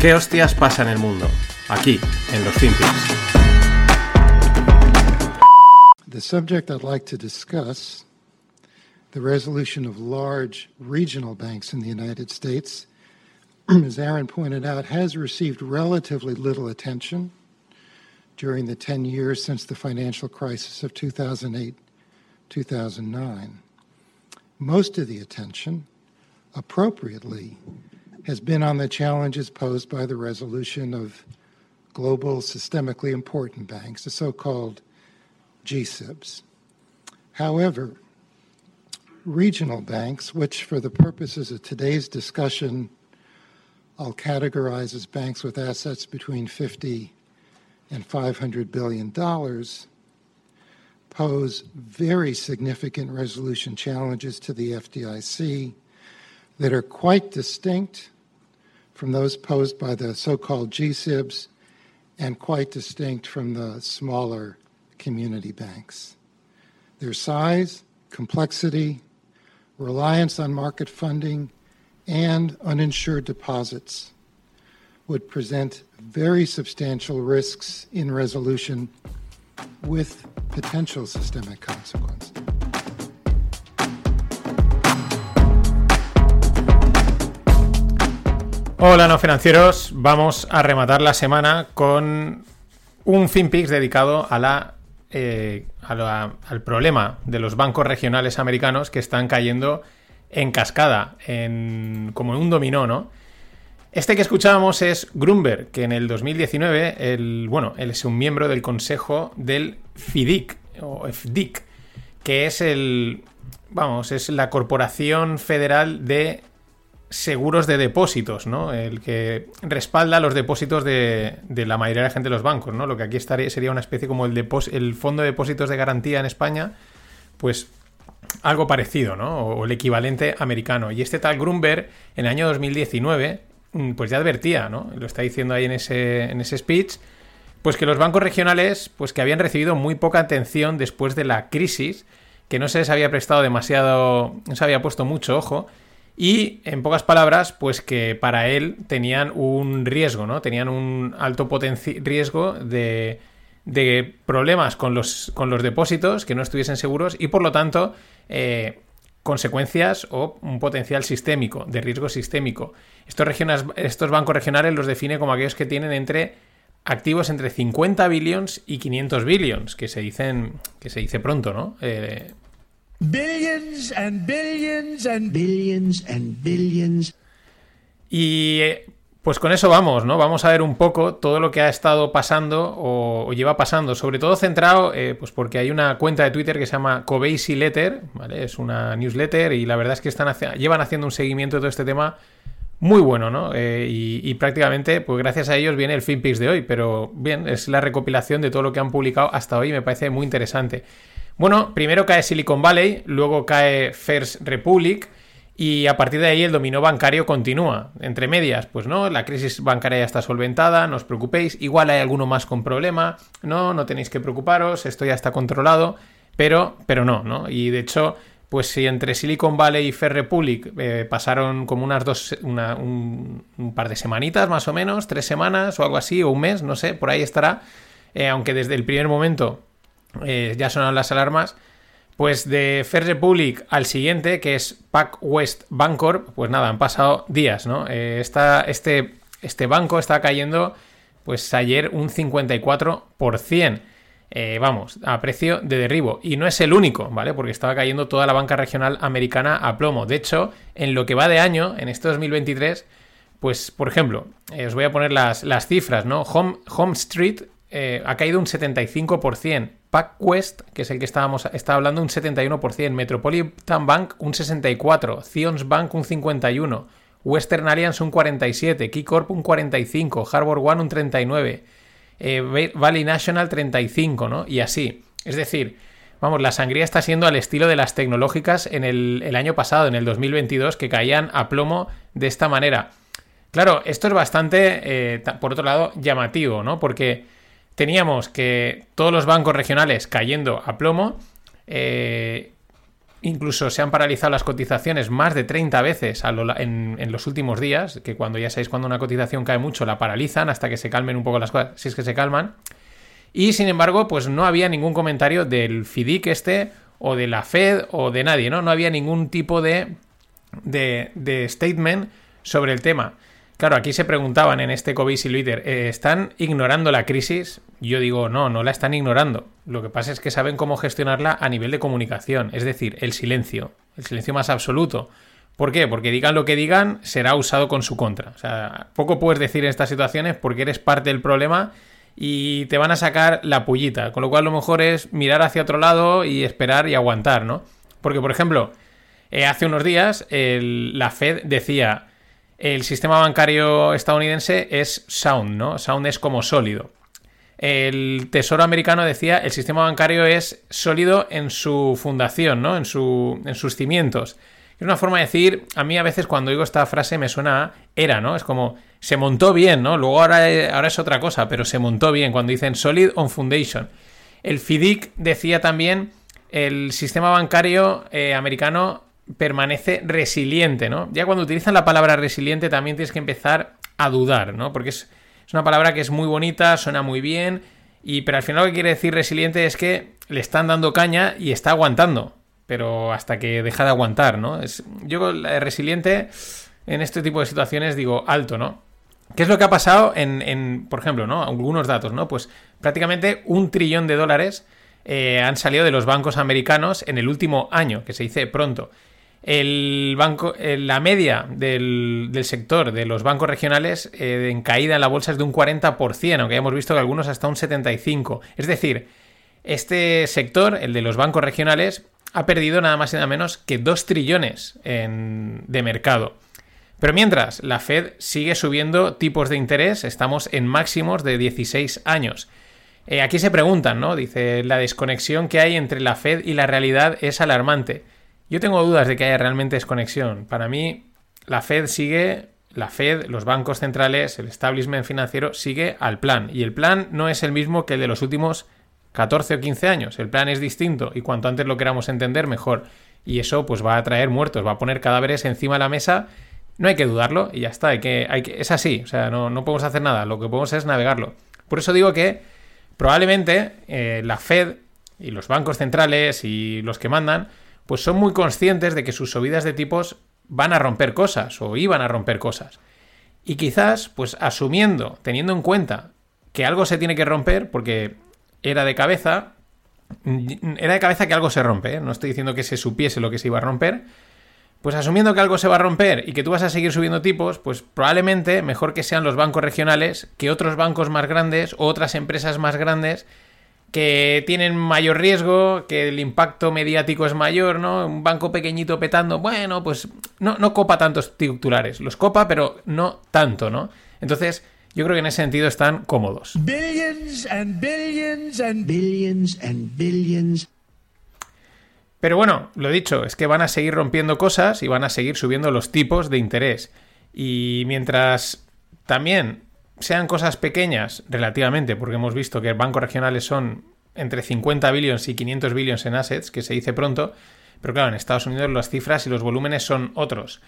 ¿Qué hostias pasa en el mundo? Aquí, en los FinPix. The subject I'd like to discuss, the resolution of large regional banks in the United States, as Aaron pointed out, has received relatively little attention during the 10 years since the financial crisis of 2008 2009. Most of the attention, appropriately, has been on the challenges posed by the resolution of global systemically important banks, the so called GSIBs. However, regional banks, which for the purposes of today's discussion, I'll categorize as banks with assets between 50 and 500 billion dollars, pose very significant resolution challenges to the FDIC that are quite distinct from those posed by the so called GSIBs and quite distinct from the smaller community banks. Their size, complexity, reliance on market funding, and uninsured deposits would present very substantial risks in resolution with potential systemic consequences. Hola no financieros, vamos a rematar la semana con un FinPix dedicado eh, a la, al problema de los bancos regionales americanos que están cayendo en cascada, en, como en un dominó, ¿no? Este que escuchábamos es Grunberg, que en el 2019, el, bueno, él es un miembro del consejo del FIDIC, o FDIC, que es el, vamos, es la Corporación Federal de seguros de depósitos, ¿no? El que respalda los depósitos de, la mayoría de la gente de los bancos, ¿no? Lo que aquí estaría, sería una especie como el, el fondo de depósitos de garantía en España, pues algo parecido, ¿no? O, el equivalente americano. Y este tal Grunberg, en el año 2019, mm, pues ya advertía, ¿no? Lo está diciendo ahí en ese, en ese speech, pues que los bancos regionales, pues que habían recibido muy poca atención después de la crisis, que no se les había prestado demasiado, no se había puesto mucho ojo, y, en pocas palabras, pues que para él tenían un riesgo, ¿no? Tenían un alto riesgo de, de problemas con los, con los depósitos que no estuviesen seguros y, por lo tanto, eh, consecuencias o un potencial sistémico, de riesgo sistémico. Estos, regiones, estos bancos regionales los define como aquellos que tienen entre activos entre 50 billions y 500 billions, que se dicen que se dice pronto, ¿no? Eh, Billions and billions and billions and billions. Y eh, pues con eso vamos, ¿no? Vamos a ver un poco todo lo que ha estado pasando o, lleva pasando, sobre todo centrado, eh, pues porque hay una cuenta de Twitter que se llama Coveysi Letter, ¿vale? Es una newsletter y la verdad es que están llevan haciendo un seguimiento de todo este tema muy bueno, ¿no? Eh, y, y, prácticamente, pues gracias a ellos viene el FinPix de hoy, pero bien, es la recopilación de todo lo que han publicado hasta hoy y me parece muy interesante. Bueno, primero cae Silicon Valley, luego cae First Republic y a partir de ahí el dominó bancario continúa. Entre medias, pues no, la crisis bancaria ya está solventada, no os preocupéis, igual hay alguno más con problema, no, no tenéis que preocuparos, esto ya está controlado, pero, pero no, ¿no? Y de hecho, pues si entre Silicon Valley y First Republic eh, pasaron como unas dos, un, par de semanitas más o menos, tres semanas o algo así, o un mes, no sé, por ahí estará, eh, aunque desde el primer momento eh, ya sonan las alarmas. Pues de First Republic al siguiente, que es Pac West Bancorp, pues nada, han pasado días, ¿no? Eh, este, este banco está cayendo, pues ayer un 54%. Eh, vamos, a precio de derribo. Y no es el único, ¿vale? Porque estaba cayendo toda la banca regional americana a plomo. De hecho, en lo que va de año, en este 2023, pues, por ejemplo, os voy a poner las, las cifras, ¿no? Home, Home Street ha caído un 75%. PacWest, que es el que estábamos hablando, un 71%, Metropolitan Bank un 64%, Zions Bank un 51%, Western Alliance un 47%, Keycorp un 45%, Harbor One un 39%, eh, Valley National 35%, ¿no? Y así. Es decir, vamos, la sangría está siendo al estilo de las tecnológicas en el, año pasado, en el 2022, que caían a plomo de esta manera. Claro, esto es bastante, eh, por otro lado, llamativo, ¿no? Porque teníamos que todos los bancos regionales cayendo a plomo. Eh, incluso se han paralizado las cotizaciones más de 30 veces en, los últimos días, que cuando ya sabéis cuando una cotización cae mucho la paralizan hasta que se calmen un poco las cosas, si es que se calman. Y sin embargo, pues no había ningún comentario del FIDIC este o de la Fed o de nadie, ¿no? No había ningún tipo de, de statement sobre el tema. Claro, aquí se preguntaban en este COVID Twitter, eh, ¿están ignorando la crisis? Yo digo, no, no la están ignorando. Lo que pasa es que saben cómo gestionarla a nivel de comunicación, es decir, el silencio, el silencio más absoluto. ¿Por qué? Porque digan lo que digan, será usado con su contra. O sea, poco puedes decir en estas situaciones porque eres parte del problema y te van a sacar la pullita. Con lo cual, lo mejor es mirar hacia otro lado y esperar y aguantar, ¿no? Porque, por ejemplo, eh, hace unos días la Fed decía el sistema bancario estadounidense es sound, ¿no? Sound es como sólido. El Tesoro americano decía el sistema bancario es sólido en su fundación, ¿no? En, su, en sus cimientos. Es una forma de decir, a mí a veces cuando oigo esta frase me suena a era, ¿no? Es como, se montó bien, ¿no? Luego ahora, ahora es otra cosa, pero se montó bien cuando dicen solid on foundation. El FIDIC decía también, el sistema bancario eh, americano permanece resiliente, ¿no? Ya cuando utilizan la palabra resiliente también tienes que empezar a dudar, ¿no? Porque es, una palabra que es muy bonita, suena muy bien, y pero al final lo que quiere decir resiliente es que le están dando caña y está aguantando, pero hasta que deja de aguantar, ¿no? Es, yo resiliente en este tipo de situaciones digo alto, ¿no? ¿Qué es lo que ha pasado en, por ejemplo, ¿no? Algunos datos, ¿no? Pues prácticamente un trillón de dólares eh, han salido de los bancos americanos en el último año, que se dice pronto. El banco, eh, la media del, sector de los bancos regionales eh, en caída en la bolsa es de un 40%, aunque hemos visto que algunos hasta un 75%. Es decir, este sector, el de los bancos regionales, ha perdido nada más y nada menos que 2 trillones de mercado. Pero mientras, la Fed sigue subiendo tipos de interés, estamos en máximos de 16 años. Eh, aquí se preguntan, ¿no? Dice, la desconexión que hay entre la Fed y la realidad es alarmante. Yo tengo dudas de que haya realmente desconexión. Para mí, la Fed sigue, la Fed, los bancos centrales, el establishment financiero sigue al plan. Y el plan no es el mismo que el de los últimos 14 o 15 años. El plan es distinto y cuanto antes lo queramos entender, mejor. Y eso pues va a traer muertos, va a poner cadáveres encima de la mesa. No hay que dudarlo y ya está. Es así, o sea, no, no podemos hacer nada. Lo que podemos es navegarlo. Por eso digo que probablemente eh, la Fed y los bancos centrales y los que mandan pues son muy conscientes de que sus subidas de tipos van a romper cosas o iban a romper cosas. Y quizás, pues asumiendo, teniendo en cuenta que algo se tiene que romper, porque era de cabeza, era de cabeza que algo se rompe, ¿eh? no estoy diciendo que se supiese lo que se iba a romper, pues asumiendo que algo se va a romper y que tú vas a seguir subiendo tipos, pues probablemente mejor que sean los bancos regionales que otros bancos más grandes o otras empresas más grandes que tienen mayor riesgo, que el impacto mediático es mayor, ¿no? Un banco pequeñito petando, bueno, pues no, no copa tantos titulares, los copa, pero no tanto, ¿no? Entonces, yo creo que en ese sentido están cómodos. Billions and billions and billions and billions. Pero bueno, lo dicho, es que van a seguir rompiendo cosas y van a seguir subiendo los tipos de interés. Y mientras también sean cosas pequeñas relativamente, porque hemos visto que bancos regionales son entre 50 billones y 500 billones en assets, que se dice pronto, pero claro, en Estados Unidos las cifras y los volúmenes son otros.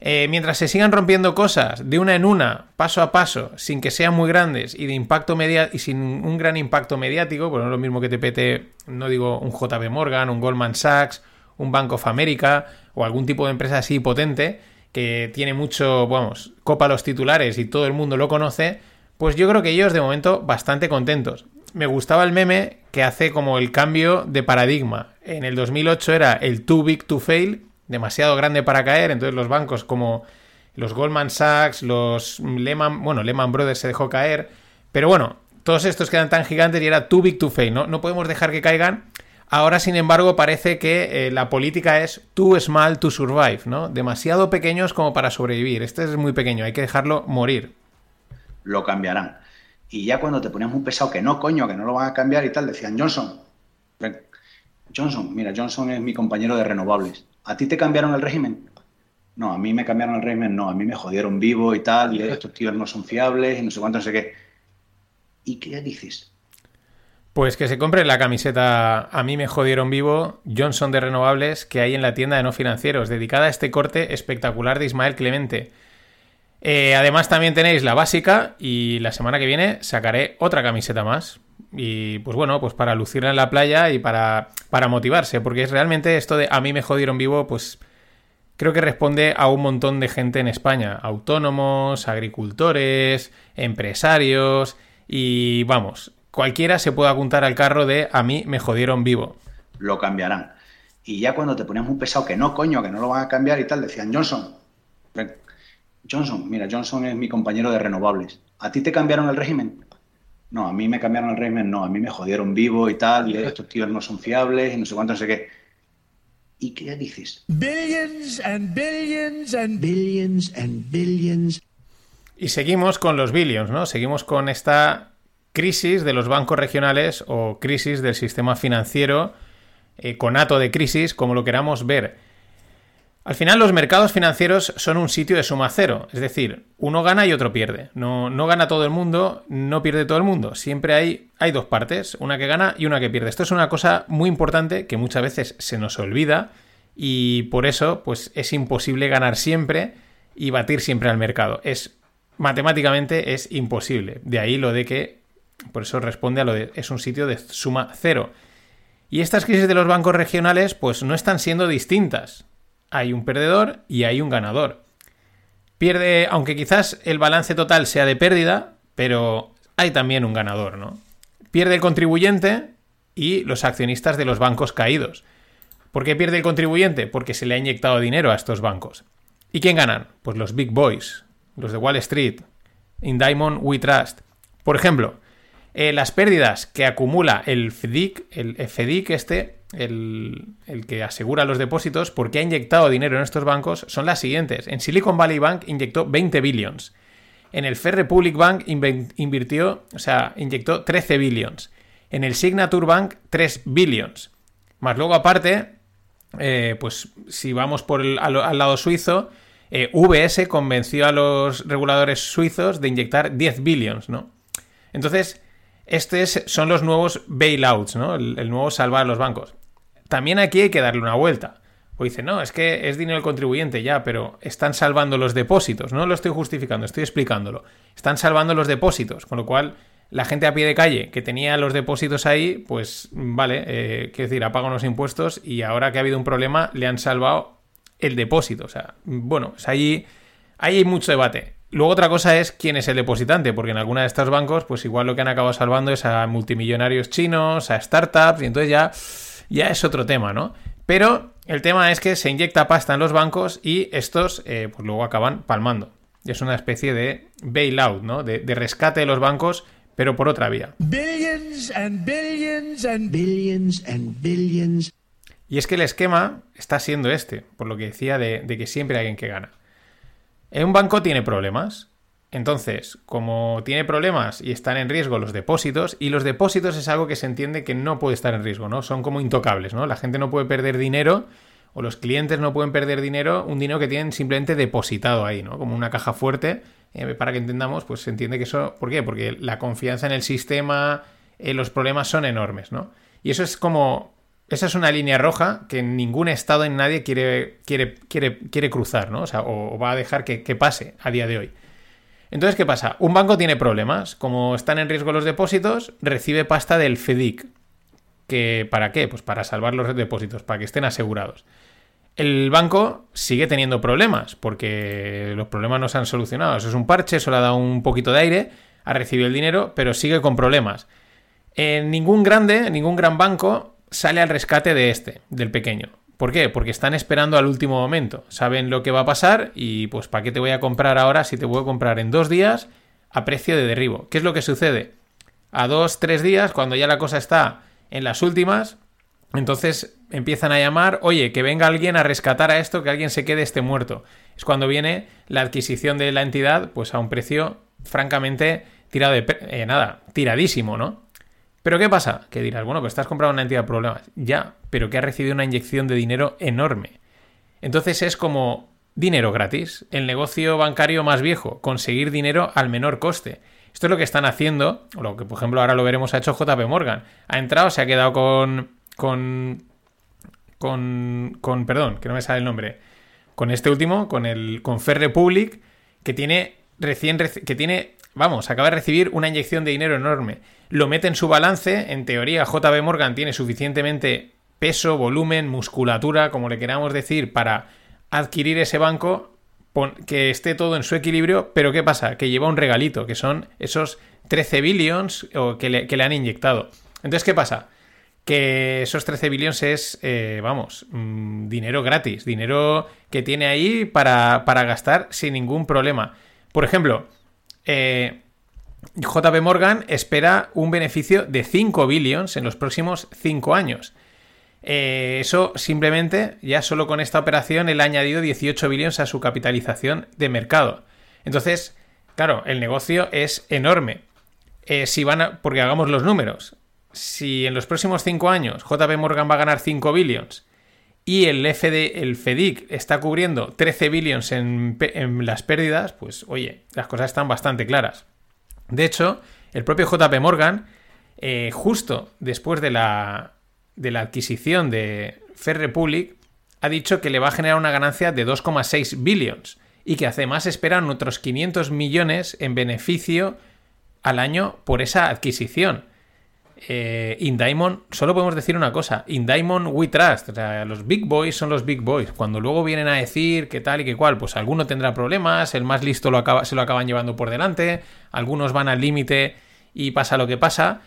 Eh, mientras se sigan rompiendo cosas de una en una, paso a paso, sin que sean muy grandes y de impacto media y sin un gran impacto mediático, pues no es lo mismo que te pete, no digo un JB Morgan, un Goldman Sachs, un Bank of America o algún tipo de empresa así potente, que tiene mucho, vamos, copa los titulares y todo el mundo lo conoce, pues yo creo que ellos de momento bastante contentos. Me gustaba el meme que hace como el cambio de paradigma. En el 2008 era el too big to fail, demasiado grande para caer, entonces los bancos como los Goldman Sachs, los Lehman, bueno, Lehman Brothers se dejó caer, pero bueno, todos estos quedan tan gigantes y era too big to fail, ¿no? No podemos dejar que caigan Ahora, sin embargo, parece que eh, la política es too small to survive, ¿no? Demasiado pequeños como para sobrevivir. Este es muy pequeño, hay que dejarlo morir. Lo cambiarán. Y ya cuando te ponías un pesado que no, coño, que no lo van a cambiar y tal, decían Johnson. Johnson, mira, Johnson es mi compañero de renovables. ¿A ti te cambiaron el régimen? No, a mí me cambiaron el régimen, no, a mí me jodieron vivo y tal, y estos tíos no son fiables y no sé cuánto, no sé qué. ¿Y qué dices? Pues que se compre la camiseta A mí me jodieron vivo Johnson de renovables que hay en la tienda de no financieros, dedicada a este corte espectacular de Ismael Clemente. Eh, además también tenéis la básica y la semana que viene sacaré otra camiseta más. Y pues bueno, pues para lucirla en la playa y para, para motivarse, porque es realmente esto de a mí me jodieron vivo, pues creo que responde a un montón de gente en España, autónomos, agricultores, empresarios y vamos, cualquiera se puede apuntar al carro de a mí me jodieron vivo. Lo cambiarán. Y ya cuando te ponías un pesado que no, coño, que no lo van a cambiar y tal, decían Johnson. Johnson, mira, Johnson es mi compañero de renovables. ¿A ti te cambiaron el régimen? No, a mí me cambiaron el régimen, no, a mí me jodieron vivo y tal, y estos tíos no son fiables y no sé cuánto, no sé qué. ¿Y qué dices? Billions and billions and billions and billions. Y seguimos con los billions, ¿no? Seguimos con esta crisis de los bancos regionales o crisis del sistema financiero, eh, conato de crisis, como lo queramos ver. Al final los mercados financieros son un sitio de suma cero, es decir, uno gana y otro pierde. No, no gana todo el mundo, no pierde todo el mundo. Siempre hay, hay dos partes, una que gana y una que pierde. Esto es una cosa muy importante que muchas veces se nos olvida y por eso pues es imposible ganar siempre y batir siempre al mercado. Es matemáticamente es imposible. De ahí lo de que por eso responde a lo de es un sitio de suma cero. Y estas crisis de los bancos regionales pues no están siendo distintas hay un perdedor y hay un ganador. Pierde, aunque quizás el balance total sea de pérdida, pero hay también un ganador, ¿no? Pierde el contribuyente y los accionistas de los bancos caídos. ¿Por qué pierde el contribuyente? Porque se le ha inyectado dinero a estos bancos. ¿Y quién ganan? Pues los big boys, los de Wall Street, In Diamond We Trust. Por ejemplo, eh, las pérdidas que acumula el FDIC, el FDIC este, el, que asegura los depósitos, porque ha inyectado dinero en estos bancos, son las siguientes. En Silicon Valley Bank inyectó 20 billions. En el Fair Republic Bank invirtió, o sea, inyectó 13 billions. En el Signature Bank 3 billions. Más luego aparte, eh, pues si vamos por al, lado suizo, eh, VS convenció a los reguladores suizos de inyectar 10 billions, ¿no? Entonces, estos son los nuevos bailouts, ¿no? El, nuevo salvar a los bancos. También aquí hay que darle una vuelta. O dice, no, es que es dinero del contribuyente ya, pero están salvando los depósitos. No lo estoy justificando, estoy explicándolo. Están salvando los depósitos, con lo cual la gente a pie de calle que tenía los depósitos ahí, pues vale, eh, quiero decir, ha pagado unos impuestos y ahora que ha habido un problema le han salvado el depósito. O sea, bueno, pues ahí, ahí hay mucho debate. Luego otra cosa es quién es el depositante, porque en alguna de estos bancos, pues igual lo que han acabado salvando es a multimillonarios chinos, a startups, y entonces ya, ya es otro tema, ¿no? Pero el tema es que se inyecta pasta en los bancos y estos, eh, pues luego acaban palmando. Es una especie de bailout, ¿no? De, de, rescate de los bancos, pero por otra vía. Billions and billions and billions and billions. Y es que el esquema está siendo este, por lo que decía de, de que siempre hay alguien que gana. Un banco tiene problemas. Entonces, como tiene problemas y están en riesgo los depósitos, y los depósitos es algo que se entiende que no puede estar en riesgo, ¿no? Son como intocables, ¿no? La gente no puede perder dinero, o los clientes no pueden perder dinero, un dinero que tienen simplemente depositado ahí, ¿no? Como una caja fuerte, eh, para que entendamos, pues se entiende que eso. ¿Por qué? Porque la confianza en el sistema, eh, los problemas son enormes, ¿no? Y eso es como esa es una línea roja que ningún Estado en nadie quiere, quiere, quiere, quiere cruzar, ¿no? O sea, o, va a dejar que, pase a día de hoy. Entonces, ¿qué pasa? Un banco tiene problemas. Como están en riesgo los depósitos, recibe pasta del FEDIC. ¿Que, ¿Para qué? Pues para salvar los depósitos, para que estén asegurados. El banco sigue teniendo problemas, porque los problemas no se han solucionado. Eso es un parche, solo ha dado un poquito de aire, ha recibido el dinero, pero sigue con problemas. En ningún grande, ningún gran banco sale al rescate de este, del pequeño. ¿Por qué? Porque están esperando al último momento. Saben lo que va a pasar y pues ¿para qué te voy a comprar ahora si te puedo comprar en dos días a precio de derribo? ¿Qué es lo que sucede? A dos, tres días, cuando ya la cosa está en las últimas, entonces empiezan a llamar, oye, que venga alguien a rescatar a esto, que alguien se quede este muerto. Es cuando viene la adquisición de la entidad, pues a un precio francamente tirado de... Eh, nada, tiradísimo, ¿no? Pero ¿qué pasa? Que dirás, bueno, pues estás comprando una entidad de problemas. Ya, pero que ha recibido una inyección de dinero enorme. Entonces es como dinero gratis, el negocio bancario más viejo, conseguir dinero al menor coste. Esto es lo que están haciendo, lo que por ejemplo ahora lo veremos ha hecho JP Morgan. Ha entrado, se ha quedado con, con, con, con, perdón, que no me sale el nombre, con este último, con el, con Fair Republic, que tiene recién, que tiene, vamos, acaba de recibir una inyección de dinero enorme. Lo mete en su balance, en teoría JP Morgan tiene suficientemente peso, volumen, musculatura, como le queramos decir, para adquirir ese banco que esté todo en su equilibrio, pero ¿qué pasa? Que lleva un regalito, que son esos 13 billions que, le, han inyectado. Entonces, ¿qué pasa? Que esos 13 billions es, eh, vamos, mm, dinero gratis, dinero que tiene ahí para, gastar sin ningún problema. Por ejemplo, eh, JP Morgan espera un beneficio de 5 billions en los próximos 5 años. Eh, eso simplemente, ya solo con esta operación, él ha añadido 18 billones a su capitalización de mercado. Entonces, claro, el negocio es enorme. Eh, si van porque hagamos los números. Si en los próximos 5 años JP Morgan va a ganar 5 billones y el, FD, el FEDIC está cubriendo 13 billones en, las pérdidas, pues oye, las cosas están bastante claras. De hecho, el propio JP Morgan, eh, justo después de la, de la adquisición de Fair Republic ha dicho que le va a generar una ganancia de 2,6 billions y que además esperan otros 500 millones en beneficio al año por esa adquisición. Eh, in Diamond, solo podemos decir una cosa, in Diamond we trust, los big boys son los big boys, cuando luego vienen a decir que tal y que cual, pues alguno tendrá problemas, el más listo se lo acaban llevando por delante, algunos van al límite y pasa lo que pasa,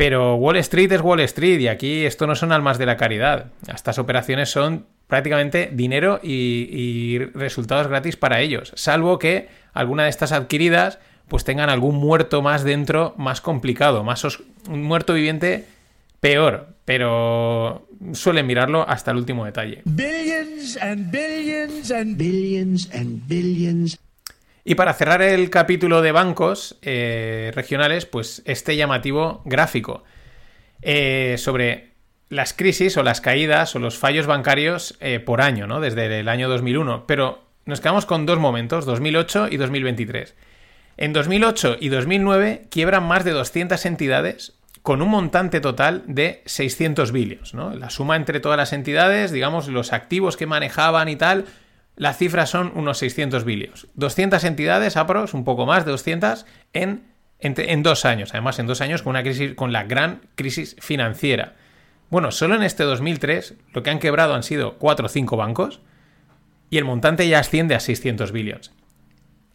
pero Wall Street es Wall Street y aquí esto no son almas de la caridad. Estas operaciones son prácticamente dinero y, resultados gratis para ellos, salvo que alguna de estas adquiridas pues tengan algún muerto más dentro, más complicado, más un muerto viviente peor, pero suelen mirarlo hasta el último detalle. Billions and billions and billions and billions y para cerrar el capítulo de bancos eh, regionales, pues este llamativo gráfico eh, sobre las crisis o las caídas o los fallos bancarios eh, por año, ¿no? Desde el año 2001. Pero nos quedamos con dos momentos, 2008 y 2023. En 2008 y 2009 quiebran más de 200 entidades con un montante total de 600 billions, ¿no? La suma entre todas las entidades, digamos, los activos que manejaban y tal, las cifras son unos 600 billions. 200 entidades, apros, un poco más de 200, en, en, dos años. Además, en dos años con, una crisis, con la gran crisis financiera. Bueno, solo en este 2003 lo que han quebrado han sido 4 o 5 bancos y el montante ya asciende a 600 billions.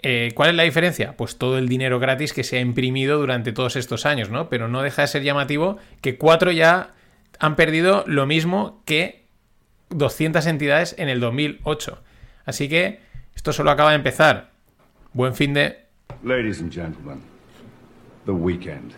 Eh, ¿Cuál es la diferencia? Pues todo el dinero gratis que se ha imprimido durante todos estos años, ¿no? Pero no deja de ser llamativo que 4 ya han perdido lo mismo que 200 entidades en el 2008. Así que esto solo acaba de empezar. Buen fin de... Ladies and gentlemen, the weekend.